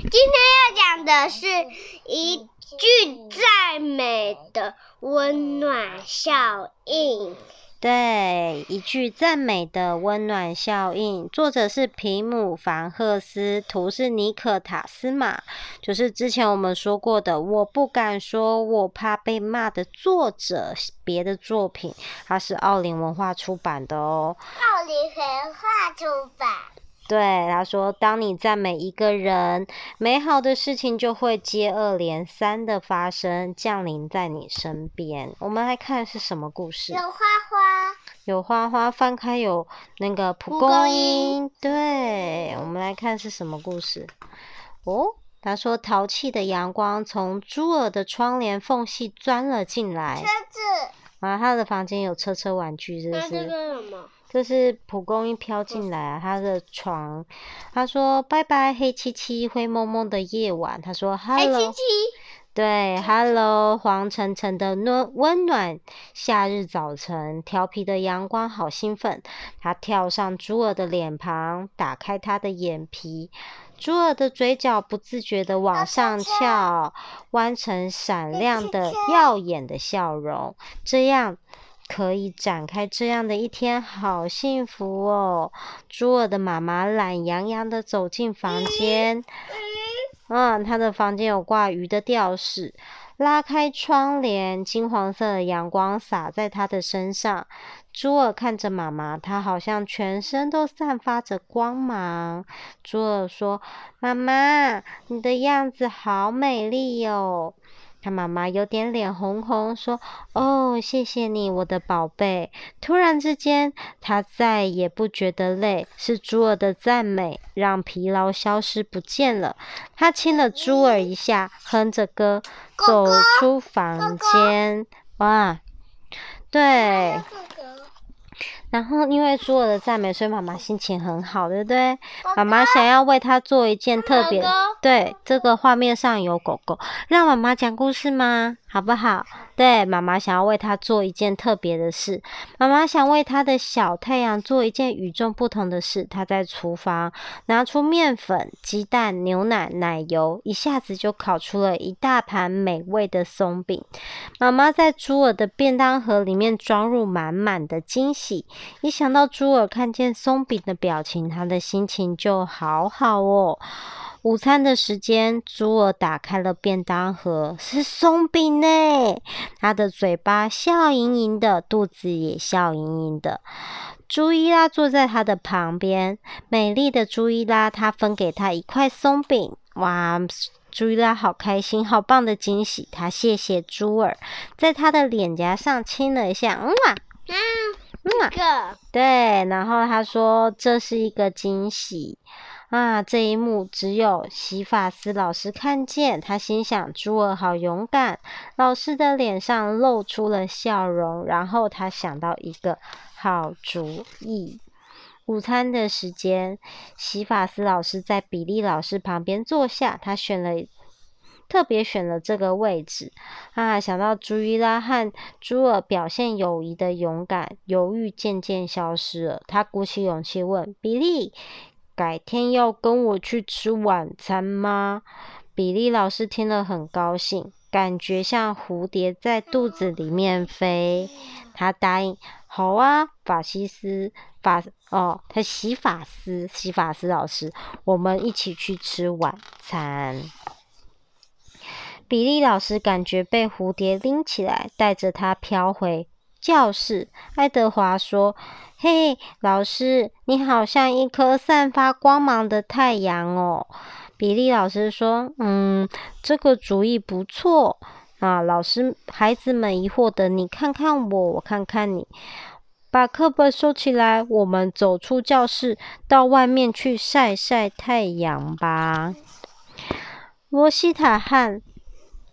今天要讲的是一句赞美的温暖效应。对，一句赞美的温暖效应，作者是皮姆·凡赫斯，图是尼可·塔斯马，就是之前我们说过的“我不敢说，我怕被骂”的作者，别的作品，它是奥林文化出版的哦。奥林文化出版。对，他说：“当你赞美一个人，美好的事情就会接二连三的发生，降临在你身边。”我们来看是什么故事？有花花，有花花，翻开有那个蒲公英。对，我们来看是什么故事？哦，他说：“淘气的阳光从猪儿的窗帘缝隙钻了进来。”车子。啊，他的房间有车车玩具，这是？这个什么？这是蒲公英飘进来啊，他的床。他说：“拜拜，黑漆漆、灰蒙蒙的夜晚。”他说：“Hello。”黑漆漆。对，Hello，黄澄澄的暖温暖夏日早晨，调皮的阳光好兴奋。他跳上猪儿的脸庞，打开他的眼皮，猪儿的嘴角不自觉的往上翘，弯成闪亮的耀眼的笑容。这样。可以展开这样的一天，好幸福哦！猪儿的妈妈懒洋洋的走进房间，嗯，他的房间有挂鱼的吊饰，拉开窗帘，金黄色的阳光洒在她的身上。朱尔看着妈妈，她好像全身都散发着光芒。朱尔说：“妈妈，你的样子好美丽哟。”他妈妈有点脸红红，说：“哦，谢谢你，我的宝贝。”突然之间，他再也不觉得累，是猪儿的赞美让疲劳消失不见了。他亲了猪儿一下，哼着歌走出房间。哇，对。然后因为所有的赞美，所以妈妈心情很好，对不对？妈妈想要为他做一件特别，对，这个画面上有狗狗，让妈妈讲故事吗？好不好？对，妈妈想要为他做一件特别的事。妈妈想为他的小太阳做一件与众不同的事。她在厨房拿出面粉、鸡蛋、牛奶、奶油，一下子就烤出了一大盘美味的松饼。妈妈在猪儿的便当盒里面装入满满的惊喜。一想到猪儿看见松饼的表情，他的心情就好好哦。午餐的时间，猪儿打开了便当盒，是松饼呢。他的嘴巴笑盈盈的，肚子也笑盈盈的。朱伊拉坐在他的旁边，美丽的朱伊拉，他分给他一块松饼。哇，朱伊拉好开心，好棒的惊喜！他谢谢猪儿，在他的脸颊上亲了一下。嗯啊，嗯啊，对，然后他说这是一个惊喜。啊！这一幕只有洗发丝老师看见，他心想：猪儿好勇敢。老师的脸上露出了笑容，然后他想到一个好主意。午餐的时间，洗发丝老师在比利老师旁边坐下，他选了，特别选了这个位置。啊！想到朱伊拉和朱尔表现友谊的勇敢，犹豫渐渐消失了。他鼓起勇气问比利。改天要跟我去吃晚餐吗？比利老师听了很高兴，感觉像蝴蝶在肚子里面飞。他答应：“好啊，法西斯法哦，他洗发师，洗发师老师，我们一起去吃晚餐。”比利老师感觉被蝴蝶拎起来，带着他飘回教室。爱德华说。嘿，老师，你好像一颗散发光芒的太阳哦。比利老师说：“嗯，这个主意不错啊。”老师，孩子们疑惑的，你看看我，我看看你，把课本收起来，我们走出教室，到外面去晒晒太阳吧。罗西塔和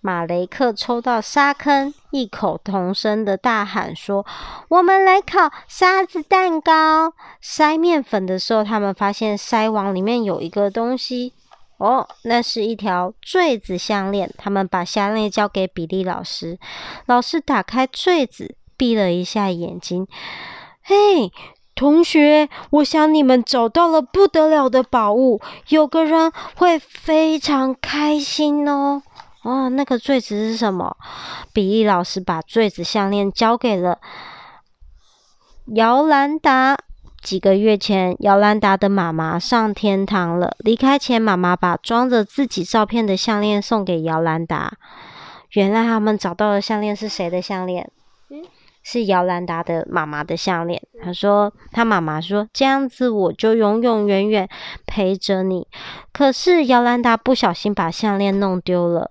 马雷克抽到沙坑，异口同声的大喊说：“我们来烤沙子蛋糕！”筛面粉的时候，他们发现筛网里面有一个东西，哦，那是一条坠子项链。他们把项链交给比利老师，老师打开坠子，闭了一下眼睛，嘿。同学，我想你们找到了不得了的宝物，有个人会非常开心哦。哦，那个坠子是什么？比利老师把坠子项链交给了姚兰达。几个月前，姚兰达的妈妈上天堂了。离开前，妈妈把装着自己照片的项链送给姚兰达。原来他们找到的项链是谁的项链？嗯，是姚兰达的妈妈的项链。他说，他妈妈说，这样子我就永永远远陪着你。可是姚兰达不小心把项链弄丢了。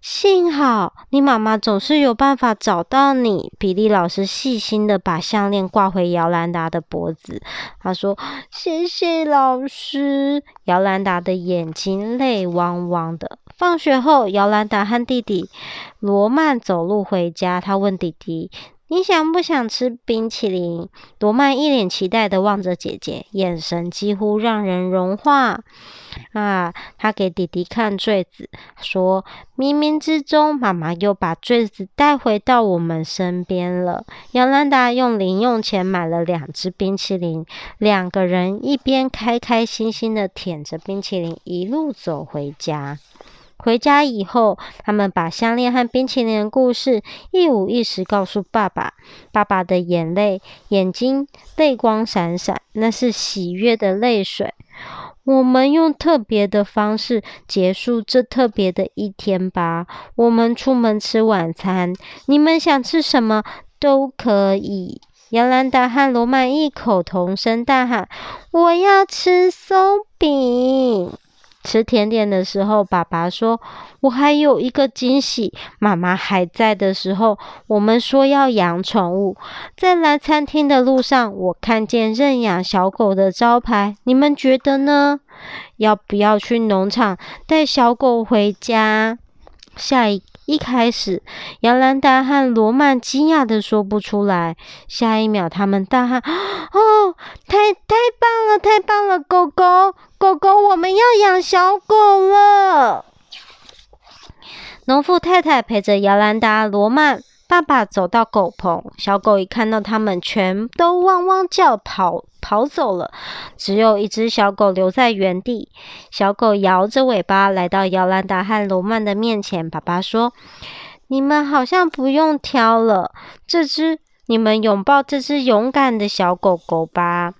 幸好你妈妈总是有办法找到你。比利老师细心的把项链挂回姚兰达的脖子。他说：“谢谢老师。”姚兰达的眼睛泪汪汪的。放学后，姚兰达和弟弟罗曼走路回家。他问弟弟。你想不想吃冰淇淋？罗曼一脸期待的望着姐姐，眼神几乎让人融化。啊，他给弟弟看坠子，说：“冥冥之中，妈妈又把坠子带回到我们身边了。”杨兰达用零用钱买了两只冰淇淋，两个人一边开开心心的舔着冰淇淋，一路走回家。回家以后，他们把项链和冰淇淋的故事一五一十告诉爸爸。爸爸的眼泪，眼睛泪光闪闪，那是喜悦的泪水。我们用特别的方式结束这特别的一天吧。我们出门吃晚餐，你们想吃什么都可以。姚兰达和罗曼异口同声大喊：“我要吃松饼！”吃甜点的时候，爸爸说：“我还有一个惊喜。”妈妈还在的时候，我们说要养宠物。在来餐厅的路上，我看见认养小狗的招牌。你们觉得呢？要不要去农场带小狗回家？下一一开始，杨兰达和罗曼惊讶的说不出来。下一秒，他们大喊：“哦，太太棒了，太棒了！狗狗，狗狗，我小狗了！”农妇太太陪着姚兰达、罗曼。爸爸走到狗棚，小狗一看到他们，全都汪汪叫，跑跑走了。只有一只小狗留在原地。小狗摇着尾巴来到姚兰达和罗曼的面前。爸爸说：“你们好像不用挑了，这只，你们拥抱这只勇敢的小狗狗吧。”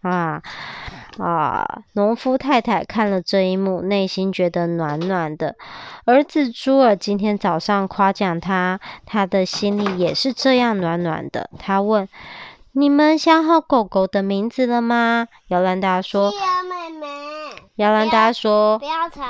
啊。啊！农夫太太看了这一幕，内心觉得暖暖的。儿子朱尔今天早上夸奖他，他的心里也是这样暖暖的。他问：“你们想好狗狗的名字了吗？”姚兰达说：“是啊，妹妹。”姚兰达说：“不要吵。”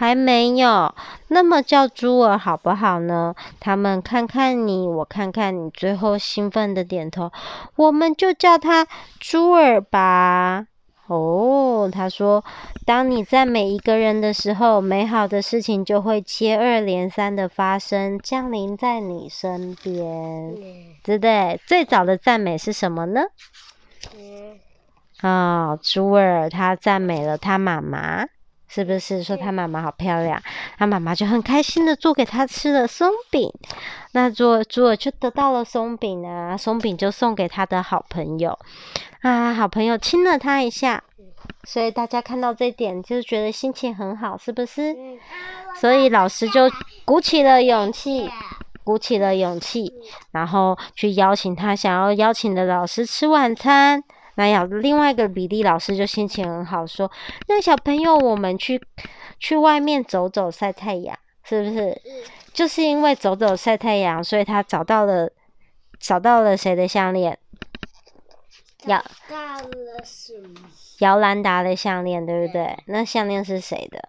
还没有，那么叫朱儿好不好呢？他们看看你，我看看你，最后兴奋的点头。我们就叫他朱儿吧。哦，他说，当你赞美一个人的时候，美好的事情就会接二连三的发生，降临在你身边，对不对？最早的赞美是什么呢？啊、哦，朱尔他赞美了他妈妈。是不是说他妈妈好漂亮？他妈妈就很开心的做给他吃了松饼，那做朱尔就得到了松饼啊，松饼就送给他的好朋友啊，好朋友亲了他一下，所以大家看到这点就觉得心情很好，是不是？所以老师就鼓起了勇气，鼓起了勇气，然后去邀请他想要邀请的老师吃晚餐。那要另外一个比利老师就心情很好，说：“那小朋友，我们去去外面走走，晒太阳，是不是？就是因为走走晒太阳，所以他找到了找到了谁的项链？姚姚兰达的项链，对不对？那项链是谁的？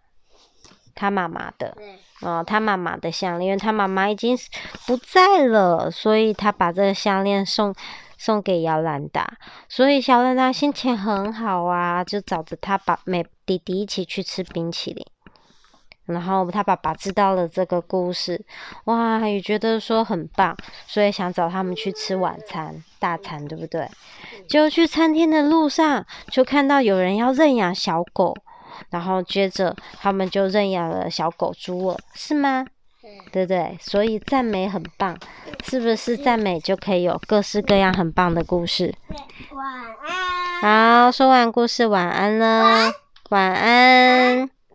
他妈妈的。哦，他妈妈的项链，因为他妈妈已经不在了，所以他把这个项链送。”送给姚兰达，所以小兰达心情很好啊，就找着他爸、妹、弟弟一起去吃冰淇淋。然后他爸爸知道了这个故事，哇，也觉得说很棒，所以想找他们去吃晚餐大餐，对不对？就去餐厅的路上，就看到有人要认养小狗，然后接着他们就认养了小狗猪了，是吗？对不对？所以赞美很棒，是不是赞美就可以有各式各样很棒的故事？晚安。好，说完故事，晚安了。晚安。晚安。